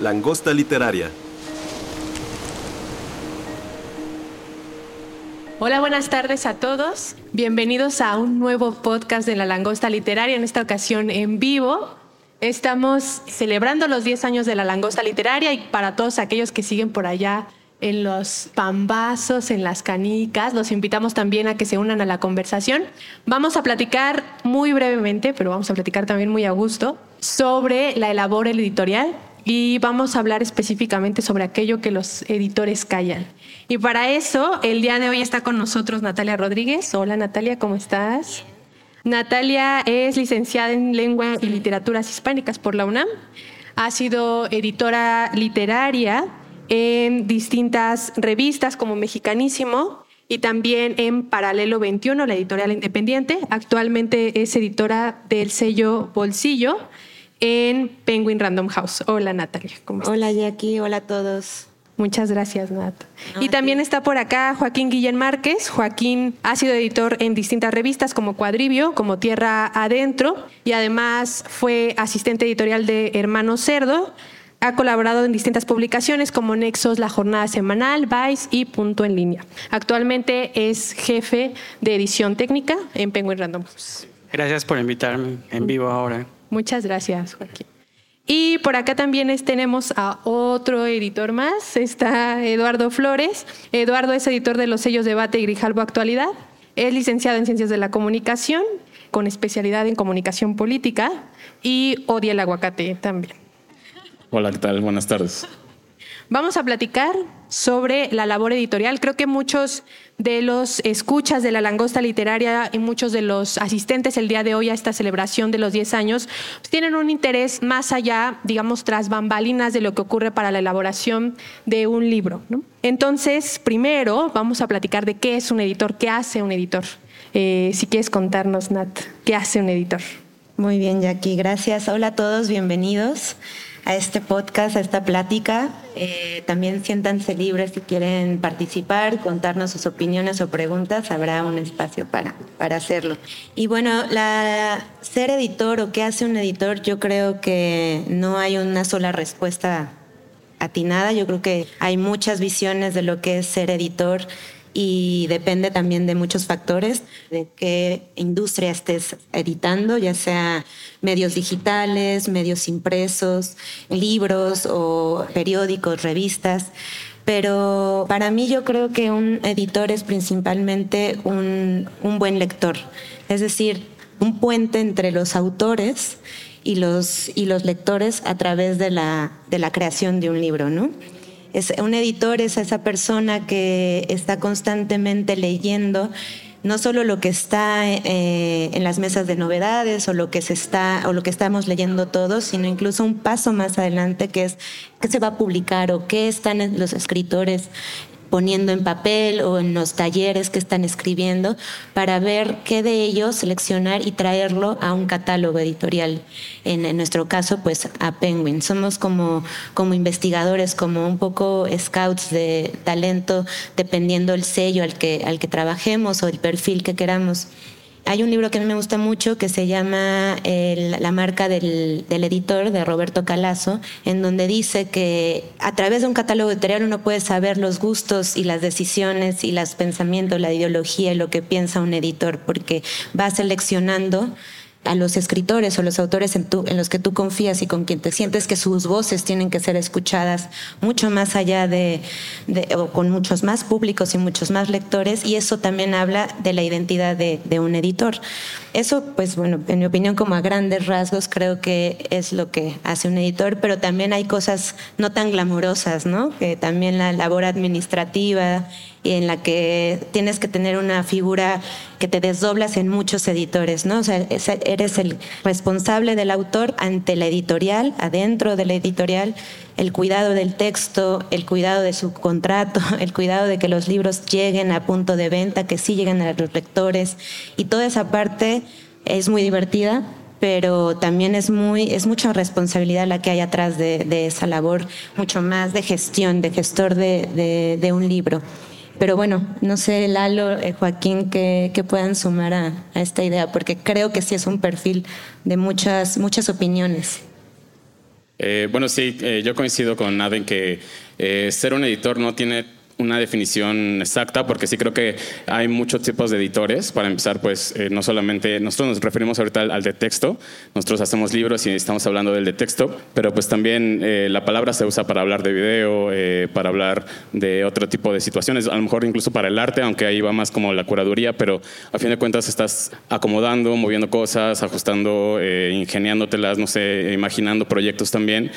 Langosta literaria. Hola, buenas tardes a todos. Bienvenidos a un nuevo podcast de La Langosta Literaria, en esta ocasión en vivo. Estamos celebrando los 10 años de La Langosta Literaria y para todos aquellos que siguen por allá en los pambazos, en las canicas, los invitamos también a que se unan a la conversación. Vamos a platicar muy brevemente, pero vamos a platicar también muy a gusto, sobre la elabora editorial y vamos a hablar específicamente sobre aquello que los editores callan. Y para eso, el día de hoy está con nosotros Natalia Rodríguez. Hola Natalia, ¿cómo estás? Natalia es licenciada en Lengua y Literaturas Hispánicas por la UNAM. Ha sido editora literaria en distintas revistas como Mexicanísimo y también en Paralelo 21, la editorial independiente. Actualmente es editora del sello Bolsillo en Penguin Random House. Hola Natalia, ¿cómo estás? Hola Jackie, hola a todos. Muchas gracias, Nat. y también está por acá Joaquín Guillén Márquez. Joaquín ha sido editor en distintas revistas como Cuadribio, como Tierra Adentro, y además fue asistente editorial de Hermano Cerdo. Ha colaborado en distintas publicaciones como Nexos, La Jornada Semanal, Vice y Punto en Línea. Actualmente es jefe de edición técnica en Penguin Random House. Gracias por invitarme en vivo ahora. Muchas gracias, Joaquín. Y por acá también tenemos a otro editor más, está Eduardo Flores. Eduardo es editor de los sellos Debate y Grijalbo Actualidad. Es licenciado en Ciencias de la Comunicación, con especialidad en Comunicación Política y odia el aguacate también. Hola, ¿qué tal? Buenas tardes. Vamos a platicar sobre la labor editorial. Creo que muchos de los escuchas de la langosta literaria y muchos de los asistentes el día de hoy a esta celebración de los 10 años pues, tienen un interés más allá, digamos, tras bambalinas de lo que ocurre para la elaboración de un libro. Entonces, primero vamos a platicar de qué es un editor, qué hace un editor. Eh, si quieres contarnos, Nat, ¿qué hace un editor? Muy bien, Jackie, gracias. Hola a todos, bienvenidos a este podcast, a esta plática. Eh, también siéntanse libres si quieren participar, contarnos sus opiniones o preguntas, habrá un espacio para, para hacerlo. Y bueno, la, ser editor o qué hace un editor, yo creo que no hay una sola respuesta atinada, yo creo que hay muchas visiones de lo que es ser editor y depende también de muchos factores, de qué industria estés editando, ya sea medios digitales, medios impresos, libros o periódicos, revistas. Pero para mí yo creo que un editor es principalmente un, buen lector, es decir, un puente entre los autores y los, y los lectores a través de la, de la creación de un libro, ¿no? Es, un editor es esa persona que está constantemente leyendo no solo lo que está eh, en las mesas de novedades o lo que se está o lo que estamos leyendo todos, sino incluso un paso más adelante que es qué se va a publicar o qué están los escritores poniendo en papel o en los talleres que están escribiendo para ver qué de ellos seleccionar y traerlo a un catálogo editorial. En, nuestro caso, pues a Penguin. Somos como, como investigadores, como un poco scouts de talento, dependiendo el sello al que, al que trabajemos o el perfil que queramos. Hay un libro que a mí me gusta mucho que se llama La marca del, editor de Roberto Calazo, en donde dice que a través de un catálogo editorial uno puede saber los gustos y las decisiones y los pensamientos, la ideología y lo que piensa un editor, porque va seleccionando a los escritores o los autores en, en, los que tú confías y con quien te sientes que sus voces tienen que ser escuchadas mucho más allá de, o con muchos más públicos y muchos más lectores y eso también habla de la identidad de, un editor. Eso, pues bueno, en mi opinión, como a grandes rasgos, creo que es lo que hace un editor, pero también hay cosas no tan glamurosas, ¿no? Que también la labor administrativa y en la que tienes que tener una figura que te desdoblas en muchos editores, ¿no? O sea, eres el responsable del autor ante la editorial, adentro de la editorial, el cuidado del texto, el cuidado de su contrato, el cuidado de que los libros lleguen a punto de venta, que sí lleguen a los lectores y toda esa parte es muy divertida, pero también es muy es mucha responsabilidad la que hay atrás de, esa labor, mucho más de gestión, de gestor de, de un libro. Pero bueno, no sé, Lalo, eh, Joaquín, que, puedan sumar a, esta idea, porque creo que sí es un perfil de muchas, muchas opiniones. Eh, bueno, sí, eh, yo coincido con Naden que ser un editor no tiene una definición exacta porque sí creo que hay muchos tipos de editores. Para empezar, pues no solamente nosotros nos referimos ahorita al, de texto, nosotros hacemos libros y estamos hablando del de texto, pero pues también la palabra se usa para hablar de video, para hablar de otro tipo de situaciones, a lo mejor incluso para el arte, aunque ahí va más como la curaduría, pero a fin de cuentas estás acomodando, moviendo cosas, ajustando, eh, ingeniándotelas, no sé, imaginando proyectos también.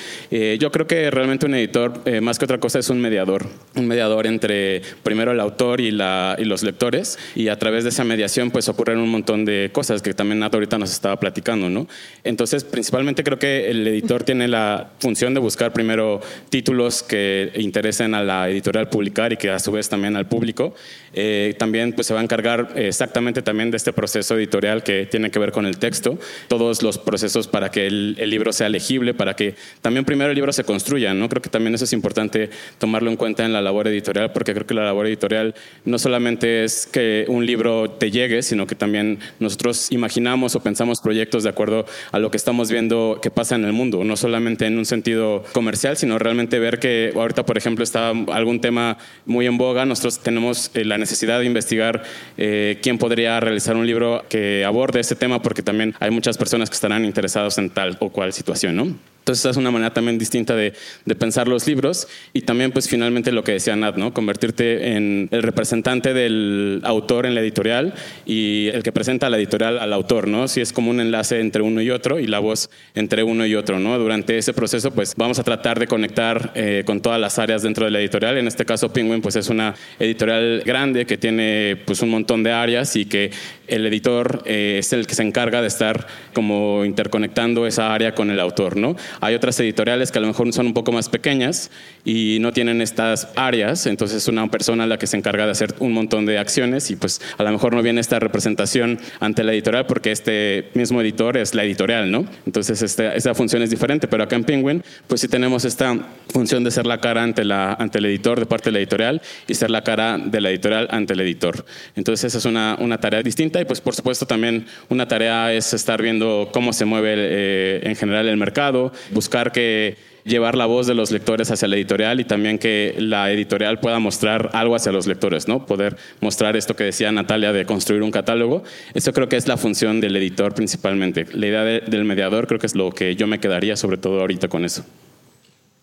yo creo que realmente un editor, más que otra cosa, es un mediador, un mediador entre primero el autor y, la, y los lectores y a través de esa mediación pues ocurren un montón de cosas que también Nat ahorita nos estaba platicando, ¿no? Entonces, principalmente creo que el editor tiene la función de buscar primero títulos que interesen a la editorial publicar y que a su vez también al público. Eh, también pues se va a encargar exactamente también de este proceso editorial que tiene que ver con el texto, todos los procesos para que el, el libro sea legible, para que también primero el libro se construya, ¿no? Creo que también eso es importante tomarlo en cuenta en la labor editorial porque creo que la labor editorial no solamente es que un libro te llegue, sino que también nosotros imaginamos o pensamos proyectos de acuerdo a lo que estamos viendo que pasa en el mundo, no solamente en un sentido comercial, sino realmente ver que ahorita, por ejemplo, está algún tema muy en boga, nosotros tenemos eh, la necesidad de investigar eh, quién podría realizar un libro que aborde ese tema, porque también hay muchas personas que estarán interesados en tal o cual situación, ¿no? Entonces, es una manera también distinta de, de, pensar los libros y también, pues, finalmente lo que decía Nat, ¿no? Convertirte en el representante del autor en la editorial y el que presenta a la editorial al autor, ¿no? Si es como un enlace entre uno y otro y la voz entre uno y otro, ¿no? Durante ese proceso, pues, vamos a tratar de conectar eh, con todas las áreas dentro de la editorial. En este caso, Penguin, pues, es una editorial grande que tiene, pues, un montón de áreas y que el editor eh, es el que se encarga de estar como interconectando esa área con el autor, ¿no? Hay otras editoriales que a lo mejor son un poco más pequeñas y no tienen estas áreas, entonces es una persona la que se encarga de hacer un montón de acciones y pues a lo mejor no viene esta representación ante la editorial porque este mismo editor es la editorial, ¿no? Entonces esta, esa función es diferente, pero acá en Penguin pues sí tenemos esta función de ser la cara ante, la, ante el editor de parte de la editorial y ser la cara de la editorial ante el editor. Entonces esa es una, una tarea distinta y pues por supuesto también una tarea es estar viendo cómo se mueve eh, en general el mercado, buscar que llevar la voz de los lectores hacia la editorial y también que la editorial pueda mostrar algo hacia los lectores, ¿no? Poder mostrar esto que decía Natalia de construir un catálogo. Eso creo que es la función del editor principalmente. La idea del mediador creo que es lo que yo me quedaría sobre todo ahorita con eso.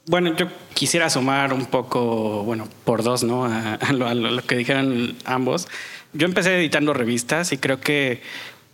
Bueno, yo quisiera sumar un poco, bueno, por dos, ¿no? A, lo, a lo que dijeron ambos. Yo empecé editando revistas y creo que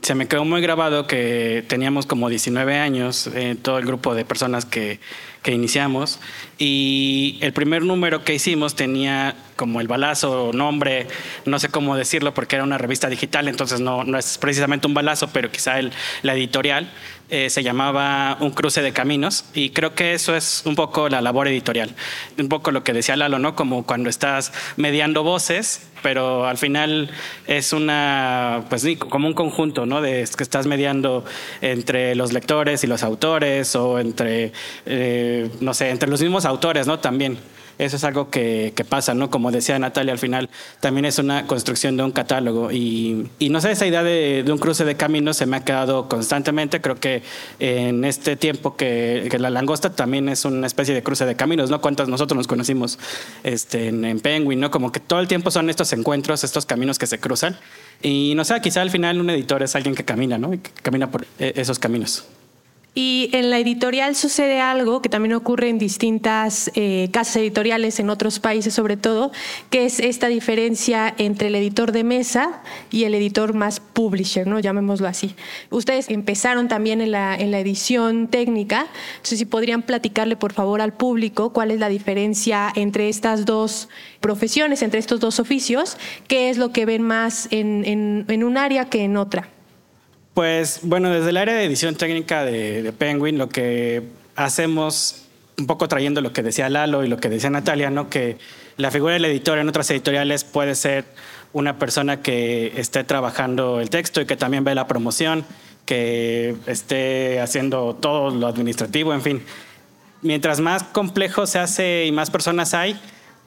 se me quedó muy grabado que teníamos como 19 años, eh, todo el grupo de personas que, que, iniciamos, y el primer número que hicimos tenía como el balazo, nombre, no sé cómo decirlo porque era una revista digital, entonces no, no es precisamente un balazo, pero quizá el, la editorial eh, se llamaba Un cruce de caminos y creo que eso es un poco la labor editorial, un poco lo que decía Lalo, ¿no? Como cuando estás mediando voces, pero al final es una, pues como un conjunto, ¿no? De que estás mediando entre los lectores y los autores o entre, eh, no sé, entre los mismos autores, ¿no? También. Eso es algo que, pasa, ¿no? Como decía Natalia al final, también es una construcción de un catálogo. Y, y no sé, esa idea de, un cruce de caminos se me ha quedado constantemente. Creo que en este tiempo que, la langosta también es una especie de cruce de caminos, ¿no? Cuántos nosotros nos conocimos este, en, en Penguin, ¿no? Como que todo el tiempo son estos encuentros, estos caminos que se cruzan. Y no sé, quizá al final un editor es alguien que camina, ¿no? Y que camina por eh, esos caminos. Y en la editorial sucede algo que también ocurre en distintas eh, casas editoriales, en otros países sobre todo, que es esta diferencia entre el editor de mesa y el editor más publisher, ¿no? llamémoslo así. Ustedes empezaron también en la, edición técnica, entonces si podrían platicarle por favor al público cuál es la diferencia entre estas dos profesiones, entre estos dos oficios, qué es lo que ven más en un área que en otra. Pues bueno, desde el área de edición técnica de, Penguin, lo que hacemos, un poco trayendo lo que decía Lalo y lo que decía Natalia, ¿no? que la figura del editor en otras editoriales puede ser una persona que esté trabajando el texto y que también ve la promoción, que esté haciendo todo lo administrativo, en fin. Mientras más complejo se hace y más personas hay,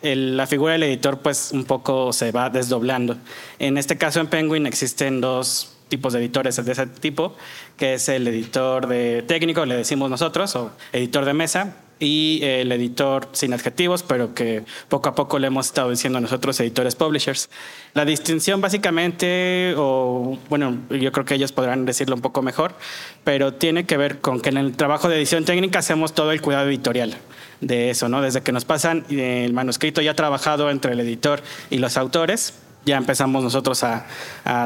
la figura del editor pues un poco se va desdoblando. En este caso en Penguin existen dos tipos de editores de ese tipo, que es el editor de técnico, le decimos nosotros, o editor de mesa, y el editor sin adjetivos, pero que poco a poco le hemos estado diciendo a nosotros editores publishers. La distinción básicamente, o bueno, yo creo que ellos podrán decirlo un poco mejor, pero tiene que ver con que en el trabajo de edición técnica hacemos todo el cuidado editorial de eso, ¿no? Desde que nos pasan el manuscrito ya trabajado entre el editor y los autores, ya empezamos nosotros a,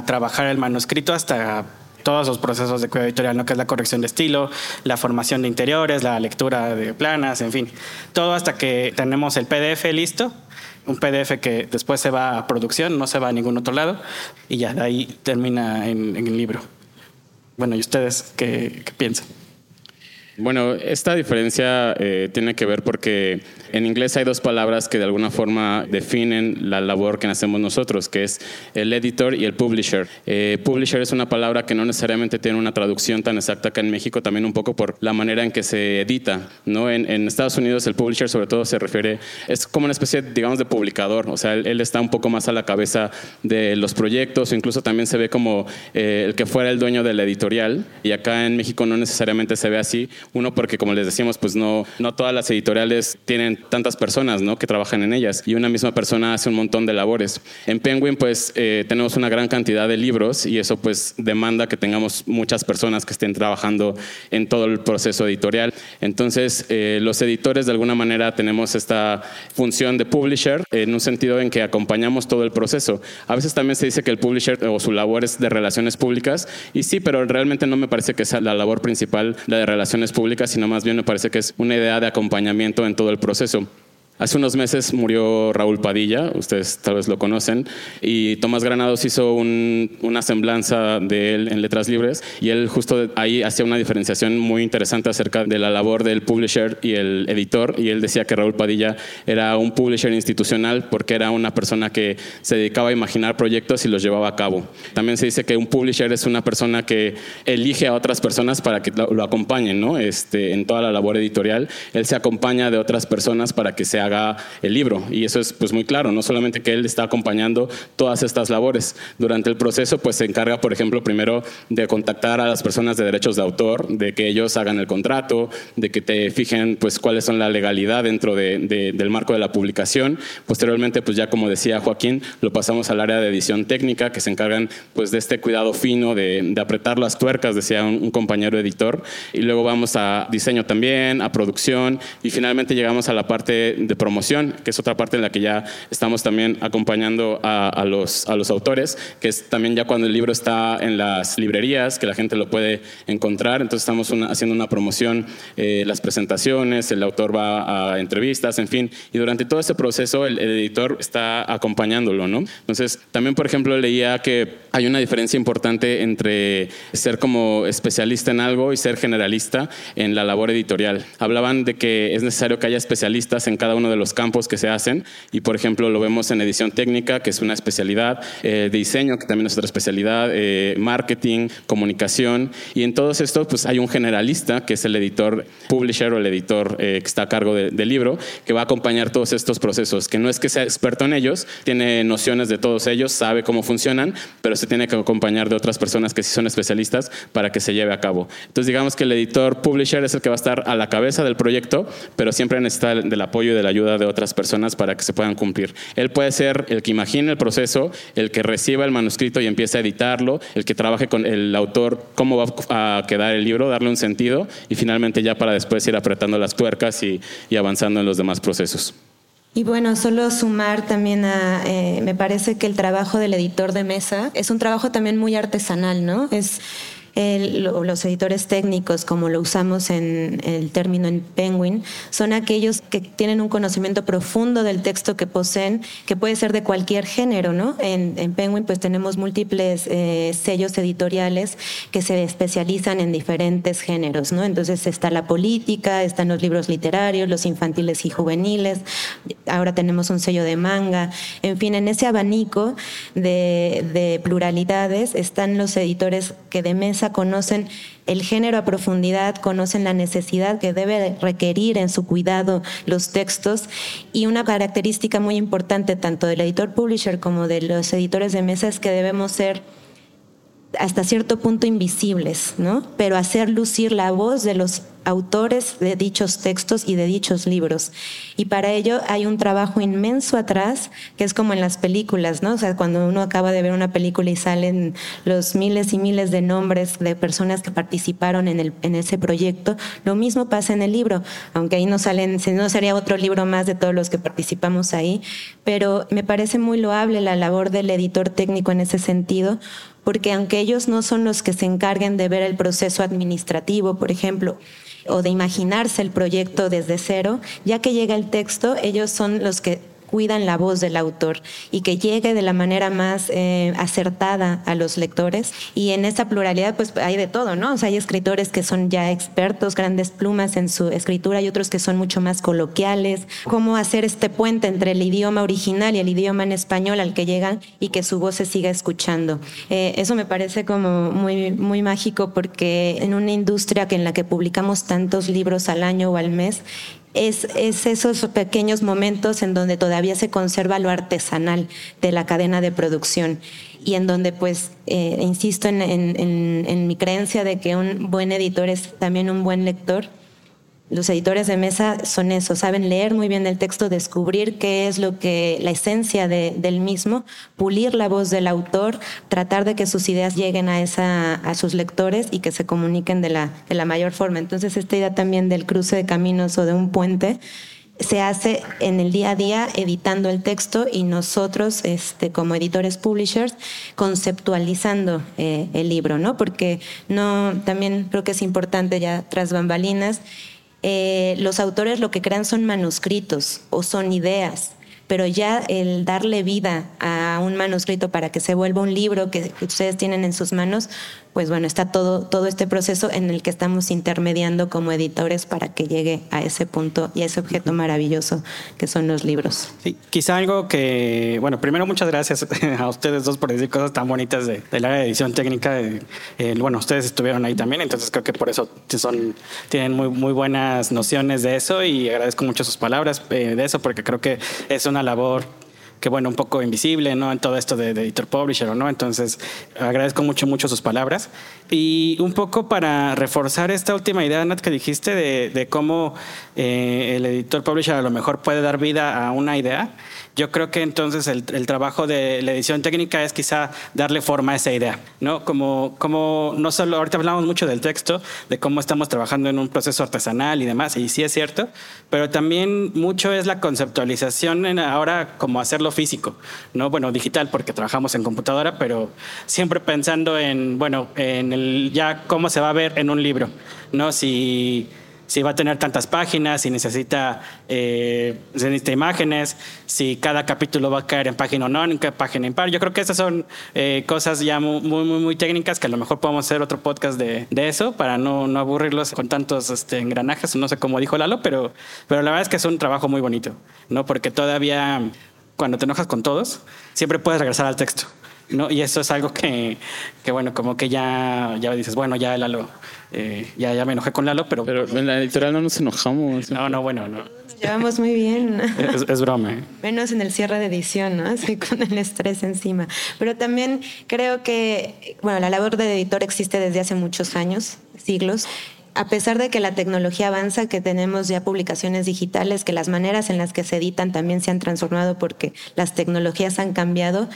trabajar el manuscrito hasta todos los procesos de cuidado editorial, ¿no? que es la corrección de estilo, la formación de interiores, la lectura de planas, en fin, todo hasta que tenemos el PDF listo, un PDF que después se va a producción, no se va a ningún otro lado, y ya de ahí termina en, el libro. Bueno, ¿y ustedes qué, qué piensan? Bueno, esta diferencia eh, tiene que ver porque en inglés hay dos palabras que de alguna forma definen la labor que hacemos nosotros, que es el editor y el publisher. Eh, publisher es una palabra que no necesariamente tiene una traducción tan exacta acá en México, también un poco por la manera en que se edita. ¿no? En, Estados Unidos el publisher sobre todo se refiere, es como una especie, digamos, de publicador, o sea, él, está un poco más a la cabeza de los proyectos, incluso también se ve como eh, el que fuera el dueño de la editorial, y acá en México no necesariamente se ve así uno porque, como les decíamos, pues no, no todas las editoriales tienen tantas personas ¿no? que trabajan en ellas y una misma persona hace un montón de labores. En Penguin pues eh, tenemos una gran cantidad de libros y eso pues demanda que tengamos muchas personas que estén trabajando en todo el proceso editorial. Entonces eh, los editores de alguna manera tenemos esta función de publisher en un sentido en que acompañamos todo el proceso. A veces también se dice que el publisher o su labor es de relaciones públicas y sí, pero realmente no me parece que sea la labor principal la de relaciones públicas, sino más bien me parece que es una idea de acompañamiento en todo el proceso. session. Hace unos meses murió Raúl Padilla, ustedes tal vez lo conocen, y Tomás Granados hizo una semblanza de él en Letras Libres y él justo ahí hacía una diferenciación muy interesante acerca de la labor del publisher y el editor y él decía que Raúl Padilla era un publisher institucional porque era una persona que se dedicaba a imaginar proyectos y los llevaba a cabo. También se dice que un publisher es una persona que elige a otras personas para que lo, acompañen ¿no? este, en toda la labor editorial. Él se acompaña de otras personas para que sea haga el libro. Y eso es pues muy claro, no solamente que él está acompañando todas estas labores. Durante el proceso pues se encarga, por ejemplo, primero de contactar a las personas de derechos de autor, de que ellos hagan el contrato, de que te fijen pues cuáles son la legalidad dentro del marco de la publicación. Posteriormente pues ya como decía Joaquín, lo pasamos al área de edición técnica que se encargan pues de este cuidado fino de, apretar las tuercas, decía un, un compañero editor. Y luego vamos a diseño también, a producción y finalmente llegamos a la parte de promoción, que es otra parte en la que ya estamos también acompañando a, los, a los autores, que es también ya cuando el libro está en las librerías, que la gente lo puede encontrar. Entonces estamos haciendo una promoción, eh, las presentaciones, el autor va a entrevistas, en fin. Y durante todo ese proceso el, editor está acompañándolo, ¿no? Entonces también, por ejemplo, leía que hay una diferencia importante entre ser como especialista en algo y ser generalista en la labor editorial. Hablaban de que es necesario que haya especialistas en cada uno de los campos que se hacen y por ejemplo lo vemos en edición técnica, que es una especialidad, eh, de diseño, que también es otra especialidad, eh, marketing, comunicación y en todos estos pues hay un generalista que es el editor publisher o el editor eh, que está a cargo del libro que va a acompañar todos estos procesos, que no es que sea experto en ellos, tiene nociones de todos ellos, sabe cómo funcionan, pero se se tiene que acompañar de otras personas que sí son especialistas para que se lleve a cabo. Entonces digamos que el editor publisher es el que va a estar a la cabeza del proyecto, pero siempre necesita del apoyo y de la ayuda de otras personas para que se puedan cumplir. Él puede ser el que imagine el proceso, el que reciba el manuscrito y empiece a editarlo, el que trabaje con el autor cómo va a quedar el libro, darle un sentido y finalmente ya para después ir apretando las tuercas y, avanzando en los demás procesos. Y bueno, solo sumar también a, eh, me parece que el trabajo del editor de mesa es un trabajo también muy artesanal, ¿no? Es los editores técnicos, como lo usamos en el término en Penguin, son aquellos que tienen un conocimiento profundo del texto que poseen, que puede ser de cualquier género, ¿no? En, Penguin pues tenemos múltiples eh, sellos editoriales que se especializan en diferentes géneros, ¿no? Entonces está la política, están los libros literarios, los infantiles y juveniles, ahora tenemos un sello de manga, en fin, en ese abanico de, de pluralidades están los editores que de mesa conocen el género a profundidad, conocen la necesidad que debe requerir en su cuidado los textos. Y una característica muy importante tanto del editor publisher como de los editores de mesa es que debemos ser hasta cierto punto invisibles, ¿no? Pero hacer lucir la voz de los autores de dichos textos y de dichos libros. Y para ello hay un trabajo inmenso atrás, que es como en las películas, ¿no? O sea, cuando uno acaba de ver una película y salen los miles y miles de nombres de personas que participaron en, el, en ese proyecto, lo mismo pasa en el libro, aunque ahí no salen, no sería otro libro más de todos los que participamos ahí, pero me parece muy loable la labor del editor técnico en ese sentido, porque aunque ellos no son los que se encarguen de ver el proceso administrativo, por ejemplo, o de imaginarse el proyecto desde cero, ya que llega el texto, ellos son los que cuidan la voz del autor y que llegue de la manera más eh, acertada a los lectores. Y en esa pluralidad, pues hay de todo, ¿no? O sea, hay escritores que son ya expertos, grandes plumas en su escritura y otros que son mucho más coloquiales. Cómo hacer este puente entre el idioma original y el idioma en español al que llegan y que su voz se siga escuchando. Eh, eso me parece como muy, muy mágico porque en una industria que en la que publicamos tantos libros al año o al mes, es, esos pequeños momentos en donde todavía se conserva lo artesanal de la cadena de producción y en donde pues eh, insisto en mi creencia de que un buen editor es también un buen lector los editores de mesa son eso, saben leer muy bien el texto, descubrir qué es lo que, la esencia del mismo, pulir la voz del autor, tratar de que sus ideas lleguen a, esa, a sus lectores y que se comuniquen de la, de la mayor forma. Entonces, esta idea también del cruce de caminos o de un puente se hace en el día a día editando el texto y nosotros, este, como editores publishers, conceptualizando eh, el libro, ¿no? Porque no, también creo que es importante ya tras bambalinas eh, los autores lo que crean son manuscritos o son ideas, pero ya el darle vida a un manuscrito para que se vuelva un libro que ustedes tienen en sus manos, pues bueno, está todo, todo este proceso en el que estamos intermediando como editores para que llegue a ese punto y a ese objeto maravilloso que son los libros. Sí, quizá algo que, bueno, primero muchas gracias a ustedes dos por decir cosas tan bonitas de, del área de edición técnica. Eh, bueno, ustedes estuvieron ahí también, entonces creo que por eso son, tienen muy, muy buenas nociones de eso y agradezco mucho sus palabras eh, de eso porque creo que es una labor que bueno, un poco invisible, ¿no? En todo esto de, editor publisher, ¿no? Entonces, agradezco mucho, mucho sus palabras. Y un poco para reforzar esta última idea, Nat, que dijiste de, de cómo eh, el editor publisher a lo mejor puede dar vida a una idea. Yo creo que entonces el, trabajo de la edición técnica es quizá darle forma a esa idea, ¿no? Como, como no solo, ahorita hablamos mucho del texto, de cómo estamos trabajando en un proceso artesanal y demás, y sí es cierto, pero también mucho es la conceptualización en ahora como hacerlo físico, ¿no? Bueno, digital porque trabajamos en computadora, pero siempre pensando en, bueno, en el ya cómo se va a ver en un libro, ¿no? Si si va a tener tantas páginas, si necesita, eh, necesita imágenes, si cada capítulo va a caer en página o no, en página impar. Yo creo que esas son eh, cosas ya muy, muy, muy técnicas que a lo mejor podemos hacer otro podcast de, de eso para no, no, aburrirlos con tantos este, engranajes, no sé cómo dijo Lalo, pero, pero la verdad es que es un trabajo muy bonito, ¿no? Porque todavía cuando te enojas con todos, siempre puedes regresar al texto. ¿No? Y eso es algo que, que, bueno, como que ya, ya dices, bueno, ya Lalo, eh, ya, ya me enojé con Lalo, pero... Pero en la editorial no nos enojamos. No, no, bueno, no. Llevamos muy bien. Es, es broma. ¿eh? Menos en el cierre de edición, ¿no? Así con el estrés encima. Pero también creo que, bueno, la labor de editor existe desde hace muchos años, siglos. A pesar de que la tecnología avanza, que tenemos ya publicaciones digitales, que las maneras en las que se editan también se han transformado porque las tecnologías han cambiado,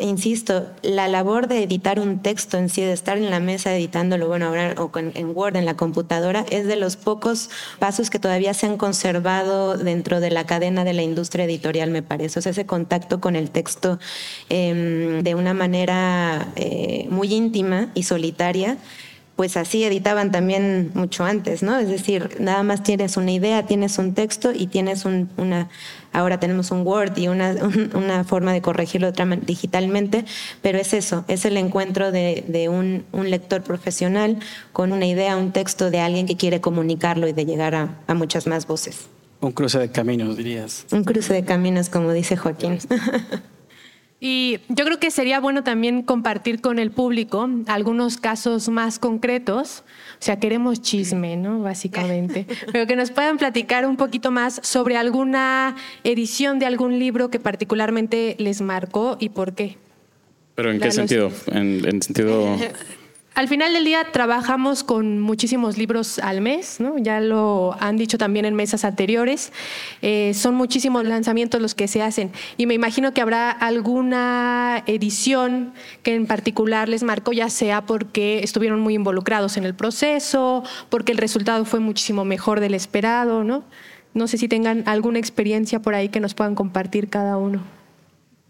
insisto, la labor de editar un texto en sí, de estar en la mesa editándolo, bueno, ahora o con, en Word, en la computadora, es de los pocos pasos que todavía se han conservado dentro de la cadena de la industria editorial, me parece. O sea, ese contacto con el texto eh, de una manera eh, muy íntima y solitaria pues así editaban también mucho antes, ¿no? Es decir, nada más tienes una idea, tienes un texto y tienes un, una, ahora tenemos un Word y una, un, una forma de corregirlo digitalmente, pero es eso, es el encuentro de, de un, un, lector profesional con una idea, un texto de alguien que quiere comunicarlo y de llegar a, a muchas más voces. Un cruce de caminos, dirías. Un cruce de caminos, como dice Joaquín. Y yo creo que sería bueno también compartir con el público algunos casos más concretos. O sea, queremos chisme, ¿no? Básicamente. Pero que nos puedan platicar un poquito más sobre alguna edición de algún libro que particularmente les marcó y por qué. ¿Pero en qué sentido? En, en sentido... Al final del día trabajamos con muchísimos libros al mes, ya lo han dicho también en mesas anteriores. Eh, son muchísimos lanzamientos los que se hacen y me imagino que habrá alguna edición que en particular les marcó, ya sea porque estuvieron muy involucrados en el proceso, porque el resultado fue muchísimo mejor del esperado. No sé si tengan alguna experiencia por ahí que nos puedan compartir cada uno.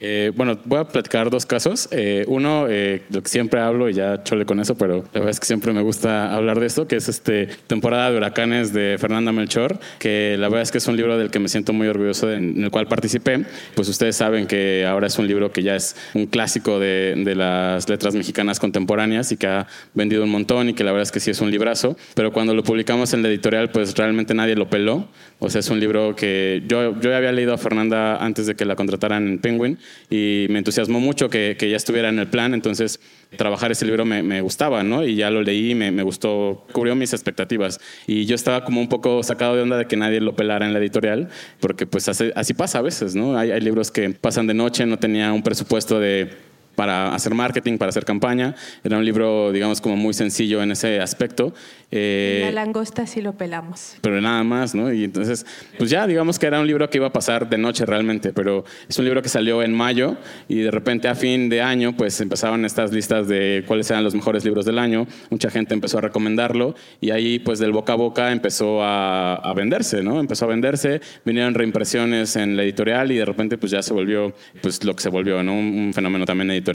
Eh, bueno, voy a platicar dos casos. Eh, uno, eh, lo que siempre hablo, y ya chole con eso, pero la verdad es que siempre me gusta hablar de esto, que es este temporada de huracanes de Fernanda Melchor, que la verdad es que es un libro del que me siento muy orgulloso, de, en el cual participé. Pues ustedes saben que ahora es un libro que ya es un clásico de, de, las letras mexicanas contemporáneas y que ha vendido un montón y que la verdad es que sí es un librazo. Pero cuando lo publicamos en la editorial, pues realmente nadie lo peló. O sea, es un libro que yo, yo había leído a Fernanda antes de que la contrataran en Penguin y me entusiasmó mucho que, que, ya estuviera en el plan, entonces trabajar ese libro me, me gustaba, ¿no? Y ya lo leí, me, me, gustó, cubrió mis expectativas. Y yo estaba como un poco sacado de onda de que nadie lo pelara en la editorial, porque pues así, así pasa a veces, ¿no? Hay, hay libros que pasan de noche, no tenía un presupuesto de para hacer marketing, para hacer campaña. Era un libro, digamos, como muy sencillo en ese aspecto. Eh, la langosta sí lo pelamos. Pero nada más, ¿no? Y entonces, pues ya, digamos que era un libro que iba a pasar de noche realmente, pero es un libro que salió en mayo y de repente a fin de año, pues empezaban estas listas de cuáles eran los mejores libros del año. Mucha gente empezó a recomendarlo y ahí, pues del boca a boca empezó a, a venderse, ¿no? Empezó a venderse, vinieron reimpresiones en la editorial y de repente, pues ya se volvió, pues lo que se volvió, ¿no? Un, un fenómeno también editorial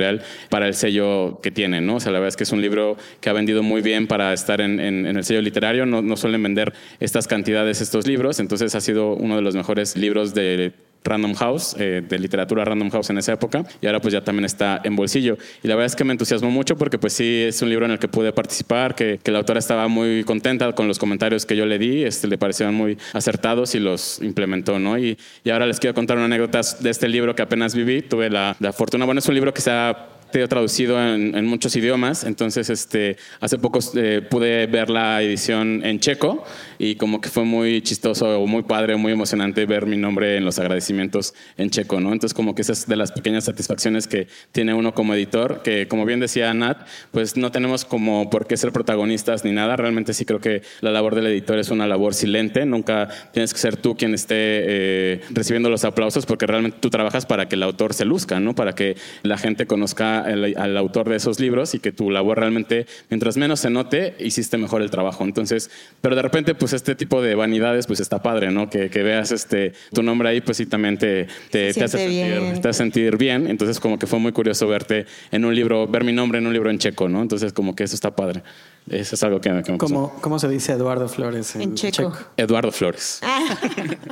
para el sello que tiene, ¿no? O sea, la verdad es que es un libro que ha vendido muy bien para estar en, el sello literario, no, suelen vender estas cantidades estos libros, entonces ha sido uno de los mejores libros de Random House, eh, de literatura Random House en esa época, y ahora pues ya también está en bolsillo. Y la verdad es que me entusiasmó mucho porque pues sí es un libro en el que pude participar, que, que la autora estaba muy contenta con los comentarios que yo le di, este, le parecieron muy acertados y los implementó, ¿no? Y, y ahora les quiero contar una anécdota de este libro que apenas viví, tuve la, la fortuna, bueno, es un libro que se ha traducido en, en, muchos idiomas, entonces este, hace poco eh, pude ver la edición en checo y como que fue muy chistoso, muy padre, muy emocionante ver mi nombre en los agradecimientos en checo, ¿no? Entonces como que esa es de las pequeñas satisfacciones que tiene uno como editor, que como bien decía Nat, pues no tenemos como por qué ser protagonistas ni nada, realmente sí creo que la labor del editor es una labor silente, nunca tienes que ser tú quien esté eh, recibiendo los aplausos porque realmente tú trabajas para que el autor se luzca, ¿no? Para que la gente conozca el, al autor de esos libros y que tu labor realmente, mientras menos se note, hiciste mejor el trabajo. Entonces, pero de repente, pues este tipo de vanidades, pues está padre, ¿no? Que, que veas este, tu nombre ahí, pues sí también te, te, te hace, sentir, te hace sentir bien. Entonces, como que fue muy curioso verte en un libro, ver mi nombre en un libro en checo, ¿no? Entonces, como que eso está padre. Eso es algo que, que me ¿Cómo, ¿Cómo, se dice Eduardo Flores en, en checo? checo? Eduardo Flores. Ah.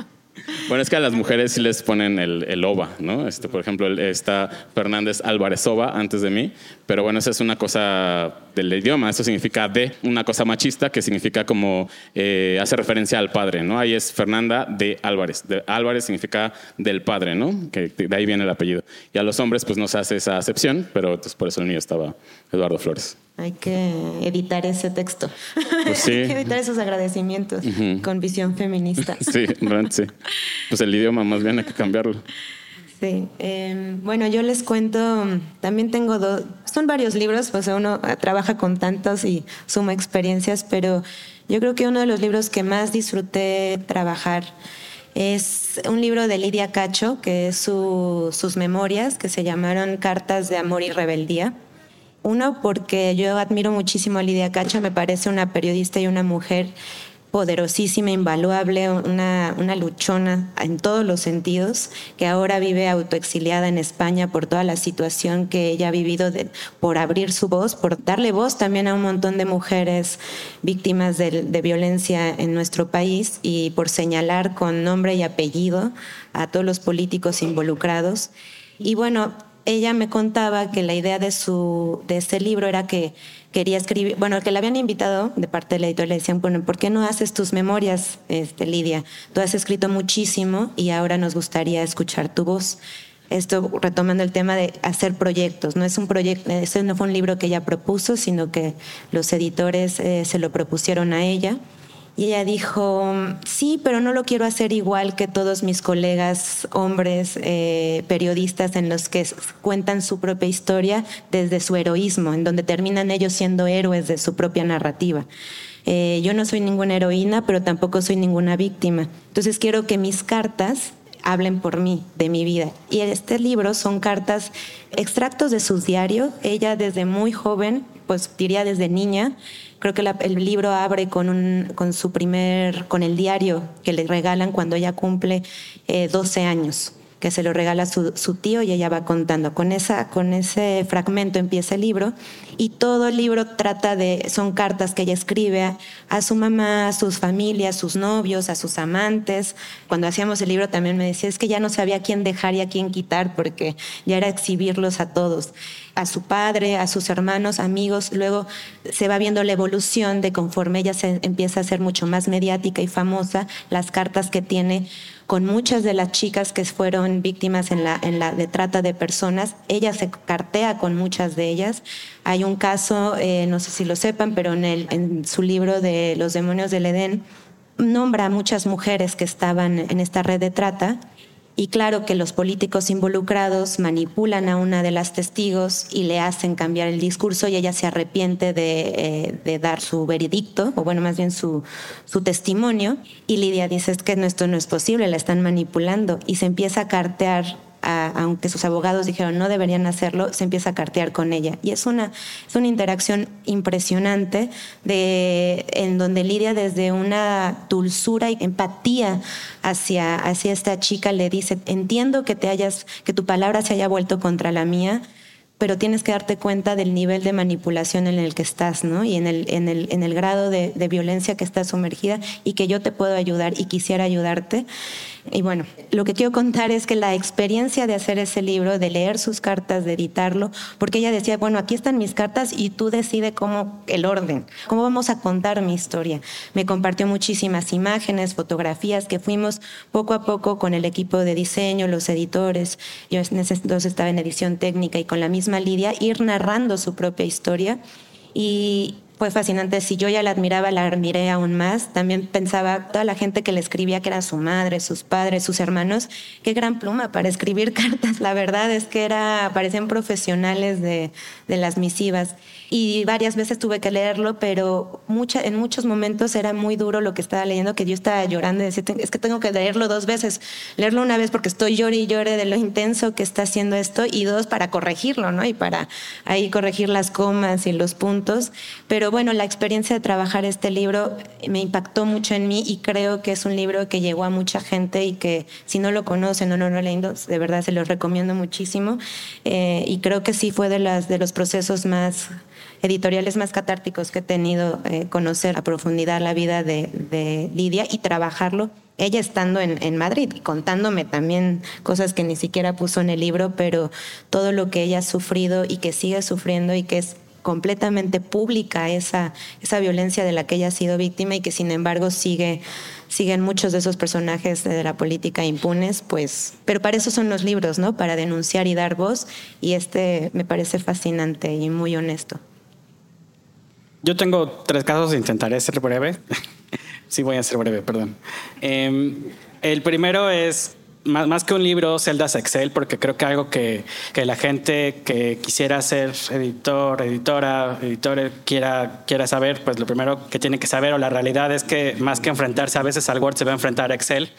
Bueno, es que a las mujeres sí les ponen el, el OVA, ¿no? Este, por ejemplo, está Fernández Álvarez Ova antes de mí, pero bueno, esa es una cosa del idioma, eso significa de, una cosa machista que significa como, eh, hace referencia al padre, ¿no? Ahí es Fernanda de Álvarez, de Álvarez significa del padre, ¿no? Que de ahí viene el apellido. Y a los hombres pues no se hace esa acepción, pero entonces por eso el mío estaba Eduardo Flores. Hay que editar ese texto. Pues sí. Hay que editar esos agradecimientos con visión feminista. Sí, sí. Pues el idioma más bien hay que cambiarlo. Sí. Em, bueno, yo les cuento, también tengo dos, son varios libros, pues uno trabaja con tantos y suma experiencias, pero yo creo que uno de los libros que más disfruté trabajar es un libro de Lidia Cacho, que es sus memorias, que se llamaron Cartas de Amor y Rebeldía. Uno, porque yo admiro muchísimo a Lidia Cacho, me parece una periodista y una mujer poderosísima, invaluable, una, una luchona en todos los sentidos, que ahora vive autoexiliada en España por toda la situación que ella ha vivido por abrir su voz, por darle voz también a un montón de mujeres víctimas de, de violencia en nuestro país y por señalar con nombre y apellido a todos los políticos involucrados. Y bueno, ella me contaba que la idea de, su, de este libro era que quería escribir, bueno, que la habían invitado de parte de la editorial, le decían, bueno, ¿por qué no haces tus memorias, este, Lidia? Tú has escrito muchísimo y ahora nos gustaría escuchar tu voz. Esto retomando el tema de hacer proyectos, no es un proyecto, ese no fue un libro que ella propuso, sino que los editores eh, se lo propusieron a ella y ella dijo, sí, pero no lo quiero hacer igual que todos mis colegas hombres eh, periodistas en los que cuentan su propia historia desde su heroísmo, en donde terminan ellos siendo héroes de su propia narrativa. Eh, yo no soy ninguna heroína, pero tampoco soy ninguna víctima. Entonces quiero que mis cartas hablen por mí, de mi vida. Y este libro son cartas, extractos de sus diarios. Ella desde muy joven, pues diría desde niña, Creo que el libro abre con, un, con su primer, con el diario que le regalan cuando ella cumple 12 eh, años que se lo regala su, su, tío y ella va contando. Con, esa, con ese fragmento empieza el libro y todo el libro trata de, son cartas que ella escribe a, su mamá, a sus familias, a sus novios, a sus amantes. Cuando hacíamos el libro también me decía, es que ya no sabía quién dejar y a quién quitar porque ya era exhibirlos a todos a su padre, a sus hermanos, amigos. Luego se va viendo la evolución de conforme ella se empieza a ser mucho más mediática y famosa, las cartas que tiene con muchas de las chicas que fueron víctimas en la, en la de trata de personas. Ella se cartea con muchas de ellas. Hay un caso, eh, no sé si lo sepan, pero en, su libro de Los demonios del Edén, nombra a muchas mujeres que estaban en esta red de trata y claro que los políticos involucrados manipulan a una de las testigos y le hacen cambiar el discurso y ella se arrepiente de, eh, dar su veredicto, o bueno, más bien su, su testimonio. Y Lidia dice, es que esto no es posible, la están manipulando. Y se empieza a cartear aunque sus abogados dijeron no deberían hacerlo, se empieza a cartear con ella. Y es una, es una interacción impresionante de, en donde Lidia desde una dulzura y empatía hacia, hacia esta chica le dice, entiendo que, te hayas, que tu palabra se haya vuelto contra la mía, pero tienes que darte cuenta del nivel de manipulación en el que estás, ¿no? Y en el, en el, en el grado de, de, violencia que estás sumergida y que yo te puedo ayudar y quisiera ayudarte. Y bueno, lo que quiero contar es que la experiencia de hacer ese libro, de leer sus cartas, de editarlo, porque ella decía, bueno, aquí están mis cartas y tú decides cómo el orden, cómo vamos a contar mi historia. Me compartió muchísimas imágenes, fotografías que fuimos poco a poco con el equipo de diseño, los editores, yo entonces estaba en edición técnica y con la misma Lidia, ir narrando su propia historia. Y, fue fascinante. Si yo ya la admiraba, la admiré aún más. También pensaba toda la gente que le escribía, que era su madre, sus padres, sus hermanos, qué gran pluma para escribir cartas. La verdad es que era, parecían profesionales de, de las misivas y varias veces tuve que leerlo, pero mucha, en muchos momentos era muy duro lo que estaba leyendo, que yo estaba llorando y decía, es que tengo que leerlo dos veces. Leerlo una vez porque estoy llorando y llore de lo intenso que está haciendo esto y dos para corregirlo, ¿no? Y para ahí corregir las comas y los puntos. Pero bueno, la experiencia de trabajar este libro me impactó mucho en mí y creo que es un libro que llegó a mucha gente y que si no lo conocen o no lo han leído, de verdad se los recomiendo muchísimo. Eh, y creo que sí fue de, las, de los procesos más editoriales más catárticos que he tenido, eh, conocer a profundidad la vida de, Lidia y trabajarlo ella estando en, en, Madrid y contándome también cosas que ni siquiera puso en el libro, pero todo lo que ella ha sufrido y que sigue sufriendo y que es completamente pública esa, esa violencia de la que ella ha sido víctima y que sin embargo sigue siguen muchos de esos personajes de la política impunes, pues, pero para eso son los libros, ¿no? Para denunciar y dar voz y este me parece fascinante y muy honesto. Yo tengo tres casos, intentaré ser breve. sí, voy a ser breve, perdón. Em, el primero es más, más, que un libro, celdas Excel, porque creo que algo que, que, la gente que quisiera ser editor, editora, editor quiera, quiera saber, pues lo primero que tiene que saber, o la realidad es que más que enfrentarse a veces al Word, se va a enfrentar a Excel.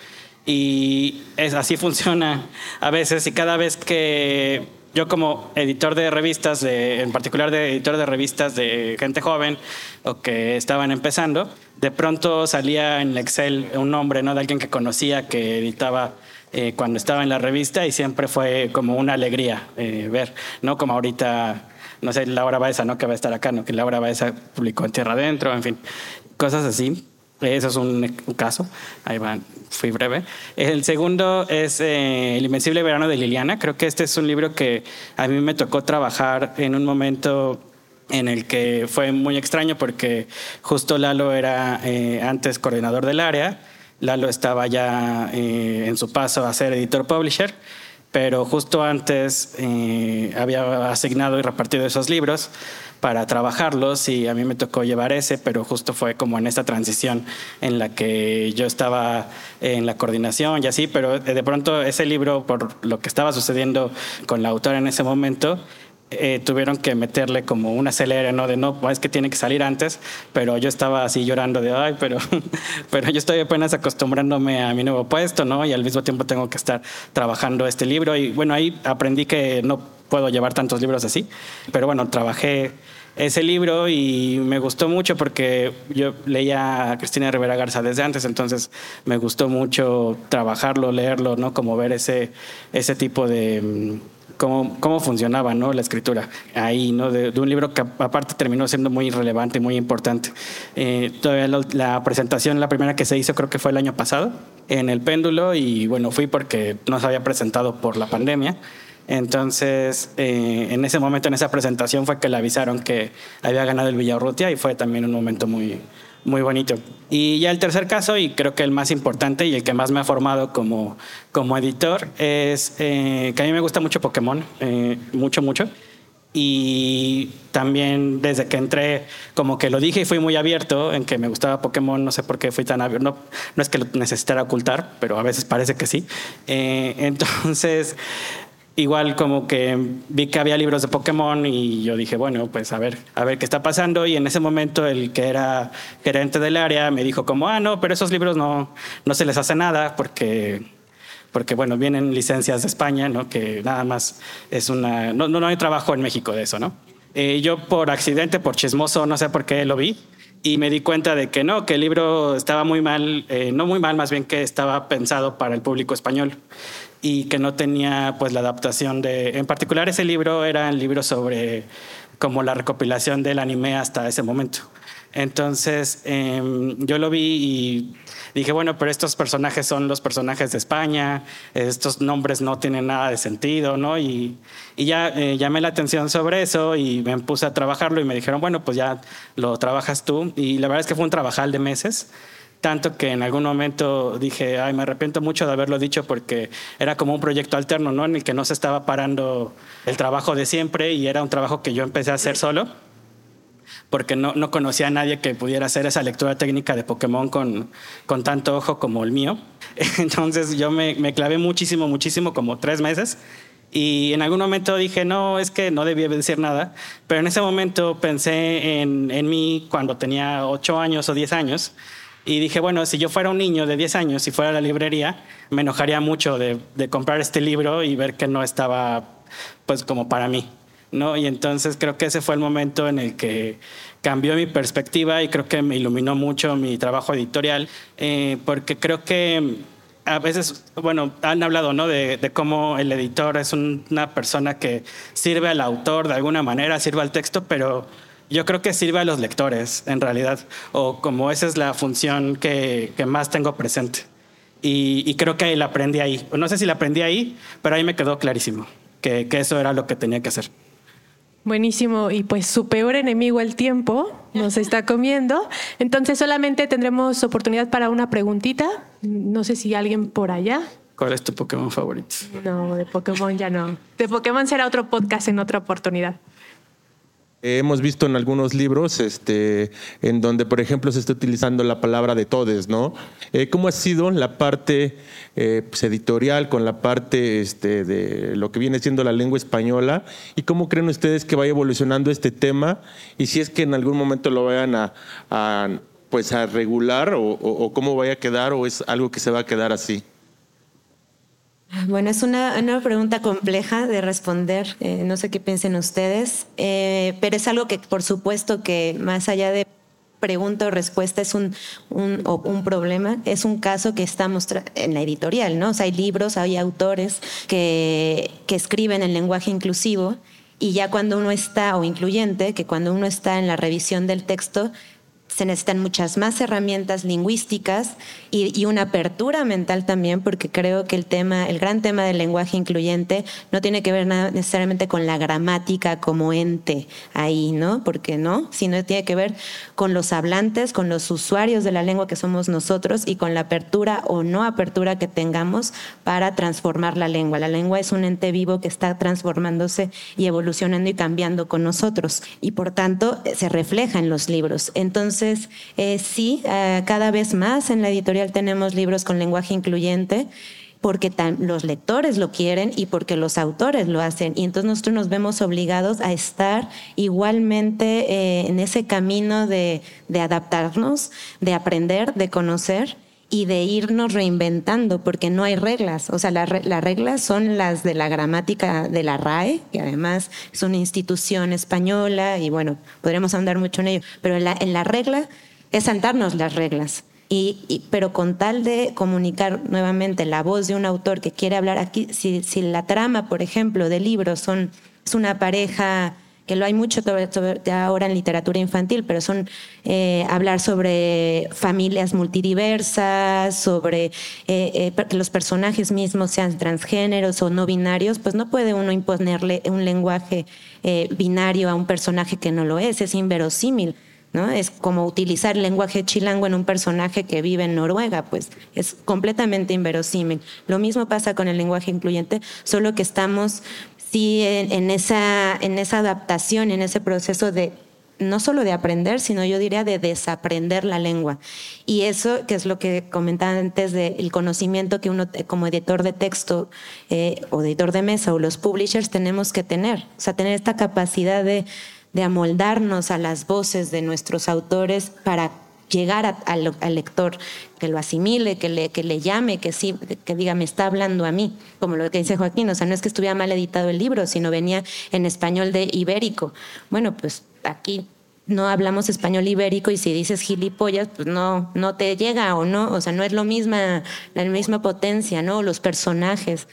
Y es, así funciona a veces, y cada vez que yo como editor de revistas, de, en particular de editor de revistas de gente joven o que estaban empezando, de pronto salía en Excel un nombre ¿no? de alguien que conocía que editaba eh, cuando estaba en la revista y siempre fue como una alegría eh, ver, ¿no? Como ahorita, no sé, Laura Baeza, ¿no? Que va a estar acá, ¿no? Que Laura Baeza publicó en Tierra Adentro, en fin, cosas así. Eso es un, caso. Ahí va, fui breve. El segundo es eh, El Invencible Verano de Liliana. Creo que este es un libro que a mí me tocó trabajar en un momento en el que fue muy extraño porque justo Lalo era eh, antes coordinador del área. Lalo estaba ya eh, en su paso a ser editor publisher pero justo antes había asignado y repartido esos libros para trabajarlos y a mí me tocó llevar ese, pero justo fue como en esta transición en la que yo estaba en la coordinación y así, pero de pronto ese libro, por lo que estaba sucediendo con la autora en ese momento, eh, tuvieron que meterle como una acelera, ¿no? De no, es que tiene que salir antes, pero yo estaba así llorando de, ay, pero, pero yo estoy apenas acostumbrándome a mi nuevo puesto, ¿no? Y al mismo tiempo tengo que estar trabajando este libro. Y bueno, ahí aprendí que no puedo llevar tantos libros así, pero bueno, trabajé ese libro y me gustó mucho porque yo leía a Cristina Rivera Garza desde antes, entonces me gustó mucho trabajarlo, leerlo, ¿no? Como ver ese, ese tipo de mm, cómo, cómo funcionaba ¿no? la escritura ahí, ¿no? De, un libro que aparte terminó siendo muy relevante, muy importante. Eh, todavía la presentación, la primera que se hizo creo que fue el año pasado en el péndulo y bueno, fui porque no se había presentado por la pandemia. Entonces, eh, en ese momento, en esa presentación, fue que le avisaron que había ganado el Villarrutia y fue también un momento muy, muy bonito. Y ya el tercer caso, y creo que el más importante y el que más me ha formado como, como editor, es eh, que a mí me gusta mucho Pokémon, eh, mucho, mucho. Y también desde que entré, como que lo dije y fui muy abierto en que me gustaba Pokémon, no sé por qué fui tan abierto, no, no es que lo necesitara ocultar, pero a veces parece que sí. entonces, igual como que vi que había libros de Pokémon y yo dije, bueno, pues a ver, a ver qué está pasando. Y en ese momento el que era gerente del área me dijo como, ah, no, pero esos libros no, no se les hace nada porque, porque bueno, vienen licencias de España, ¿no? Que nada más es una, no, no hay trabajo en México de eso, ¿no? Eh, yo por accidente, por chismoso, no sé por qué lo vi. Y me di cuenta de que no, que el libro estaba muy mal, eh, no muy mal, más bien que estaba pensado para el público español y que no tenía pues la adaptación de, en particular ese libro era el libro sobre como la recopilación del anime hasta ese momento. Entonces em, yo lo vi y dije, bueno, pero estos personajes son los personajes de España, estos nombres no tienen nada de sentido, ¿no? Y, y ya eh, llamé la atención sobre eso y me puse a trabajarlo y me dijeron, bueno, pues ya lo trabajas tú. Y la verdad es que fue un trabajal de meses tanto que en algún momento dije, ay, me arrepiento mucho de haberlo dicho porque era como un proyecto alterno, ¿no? En el que no se estaba parando el trabajo de siempre y era un trabajo que yo empecé a hacer solo porque no, no conocía a nadie que pudiera hacer esa lectura técnica de Pokémon con, con tanto ojo como el mío. Entonces yo me, me clavé muchísimo, muchísimo, como tres meses. Y en algún momento dije, no, es que no debía decir nada. Pero en ese momento pensé en, en mí cuando tenía ocho años o diez años y dije, bueno, si yo fuera un niño de 10 años y fuera a la librería, me enojaría mucho de, de, comprar este libro y ver que no estaba, pues, como para mí. ¿no? Y entonces creo que ese fue el momento en el que cambió mi perspectiva y creo que me iluminó mucho mi trabajo editorial, eh, porque creo que a veces, bueno, han hablado ¿no? de, de cómo el editor es una persona que sirve al autor de alguna manera, sirve al texto, pero yo creo que sirve a los lectores, en realidad, o como esa es la función que, que más tengo presente. Y, y, creo que la aprendí ahí. No sé si la aprendí ahí, pero ahí me quedó clarísimo que, que eso era lo que tenía que hacer. Buenísimo, y pues su peor enemigo el tiempo nos está comiendo. Entonces solamente tendremos oportunidad para una preguntita. No sé si alguien por allá. ¿Cuál es tu Pokémon favorito? No, de Pokémon ya no. De Pokémon será otro podcast en otra oportunidad. Hemos visto en algunos libros este, en donde, por ejemplo, se está utilizando la palabra de todes, ¿no? Eh, ¿Cómo ha sido la parte eh, pues, editorial con la parte este, de lo que viene siendo la lengua española? ¿Y cómo creen ustedes que vaya evolucionando este tema? Y si es que en algún momento lo vayan a, pues, a regular o cómo vaya a quedar o es algo que se va a quedar así. Bueno, es una, pregunta compleja de responder. Eh, no sé qué piensen ustedes, eh, pero es algo que, por supuesto, que más allá de pregunta o respuesta es un, un, problema, es un caso que estamos en la editorial, ¿no? O sea, hay libros, hay autores que, que escriben en lenguaje inclusivo y ya cuando uno está, o incluyente, que cuando uno está en la revisión del texto, se necesitan muchas más herramientas lingüísticas y, una apertura mental también, porque creo que el tema, el gran tema del lenguaje incluyente no tiene que ver nada necesariamente con la gramática como ente ahí, ¿no? Porque no, sino tiene que ver con los hablantes, con los usuarios de la lengua que somos nosotros y con la apertura o no apertura que tengamos para transformar la lengua. La lengua es un ente vivo que está transformándose y evolucionando y cambiando con nosotros y por tanto se refleja en los libros. Entonces, entonces, eh, sí, eh, cada vez más en la editorial tenemos libros con lenguaje incluyente porque los lectores lo quieren y porque los autores lo hacen. Y entonces nosotros nos vemos obligados a estar igualmente eh, en ese camino de, adaptarnos, de aprender, de conocer y de irnos reinventando, porque no hay reglas. O sea, las reglas son las de la gramática de la RAE, que además es una institución española, y bueno, podríamos andar mucho en ello, pero en la, en la regla es saltarnos las reglas. Y, pero con tal de comunicar nuevamente la voz de un autor que quiere hablar aquí, si, si la trama, por ejemplo, del libro son, es una pareja que lo hay mucho ahora en literatura infantil, pero son eh, hablar sobre familias multidiversas, sobre eh, eh, que los personajes mismos sean transgéneros o no binarios, pues no puede uno imponerle un lenguaje binario a un personaje que no lo es, es inverosímil. ¿No? Es como utilizar lenguaje chilango en un personaje que vive en Noruega, pues es completamente inverosímil. Lo mismo pasa con el lenguaje incluyente, solo que estamos sí en, esa, en esa adaptación, en ese proceso de no solo de aprender, sino yo diría de desaprender la lengua. Y eso, que es lo que comentaba antes del conocimiento que uno como editor de texto eh, o editor de mesa o los publishers tenemos que tener. O sea, tener esta capacidad de, de amoldarnos a las voces de nuestros autores para llegar al lector, que lo asimile, que le, que le llame, que sí, que diga, me está hablando a mí, como lo que dice Joaquín, o sea, no es que estuviera mal editado el libro, sino venía en español de ibérico. Bueno, pues aquí no hablamos español ibérico y si dices gilipollas, pues no, no te llega o no, o sea, no es lo misma, la misma potencia, ¿no? Los personajes.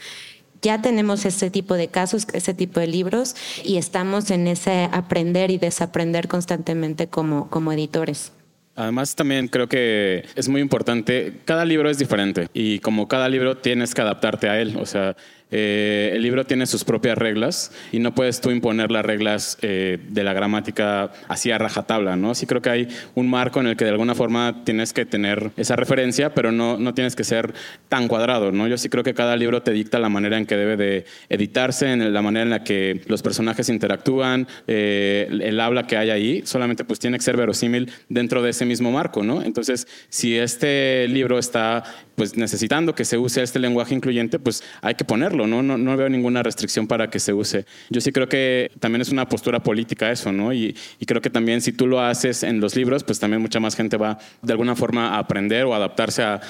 Ya tenemos ese tipo de casos, ese tipo de libros y estamos en ese aprender y desaprender constantemente como, como editores. Además, también creo que es muy importante, cada libro es diferente y como cada libro tienes que adaptarte a él. O sea, eh, el libro tiene sus propias reglas y no puedes tú imponer las reglas eh, de la gramática así a rajatabla, ¿no? Sí creo que hay un marco en el que de alguna forma tienes que tener esa referencia, pero no, no tienes que ser tan cuadrado, ¿no? Yo sí creo que cada libro te dicta la manera en que debe de editarse, en la manera en la que los personajes interactúan, eh, el habla que hay ahí, solamente pues tiene que ser verosímil dentro de ese mismo marco, ¿no? Entonces, si este libro está pues necesitando que se use este lenguaje incluyente, pues hay que ponerlo, ¿no? No, no veo ninguna restricción para que se use. Yo sí creo que también es una postura política eso, ¿no? Y, y, creo que también si tú lo haces en los libros, pues también mucha más gente va de alguna forma a aprender o adaptarse a,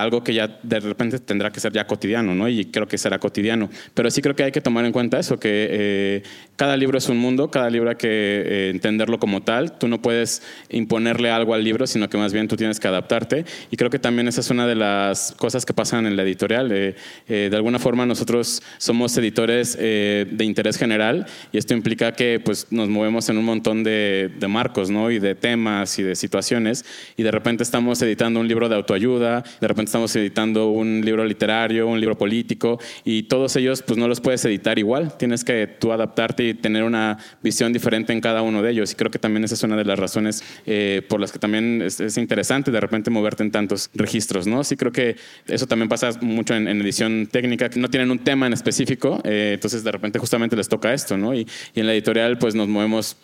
algo que ya de repente tendrá que ser ya cotidiano, ¿no? Y creo que será cotidiano. Pero sí creo que hay que tomar en cuenta eso, que eh, cada libro es un mundo, cada libro hay que eh, entenderlo como tal. Tú no puedes imponerle algo al libro, sino que más bien tú tienes que adaptarte. Y creo que también esa es una de las cosas que pasan en la editorial. Eh, de alguna forma nosotros somos editores eh, de interés general y esto implica que pues, nos movemos en un montón de, marcos ¿no? y de temas y de situaciones y de repente estamos editando un libro de autoayuda, de repente estamos editando un libro literario, un libro político y todos ellos pues no los puedes editar igual, tienes que tú adaptarte y tener una visión diferente en cada uno de ellos y creo que también esa es una de las razones por las que también es, es, interesante de repente moverte en tantos registros, ¿no? Sí creo que eso también pasa mucho en, edición técnica, que no tienen un tema en específico, eh, entonces de repente justamente les toca esto, ¿no? Y, y en la editorial pues nos movemos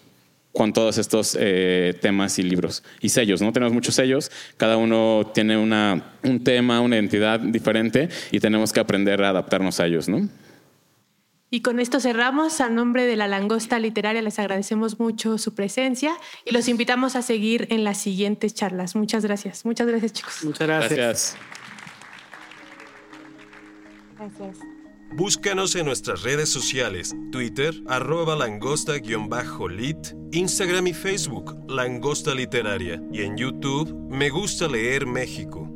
con todos estos eh, temas y libros y sellos, ¿no? Tenemos muchos sellos, cada uno tiene una, un tema, una identidad diferente y tenemos que aprender a adaptarnos a ellos, ¿no? Y con esto cerramos. A nombre de la Langosta Literaria les agradecemos mucho su presencia y los invitamos a seguir en las siguientes charlas. Muchas gracias. Muchas gracias, chicos. Muchas gracias. Gracias. Gracias. Búscanos en nuestras redes sociales, Twitter, arroba langosta-lit, Instagram y Facebook, Langosta Literaria, y en YouTube, Me Gusta Leer México.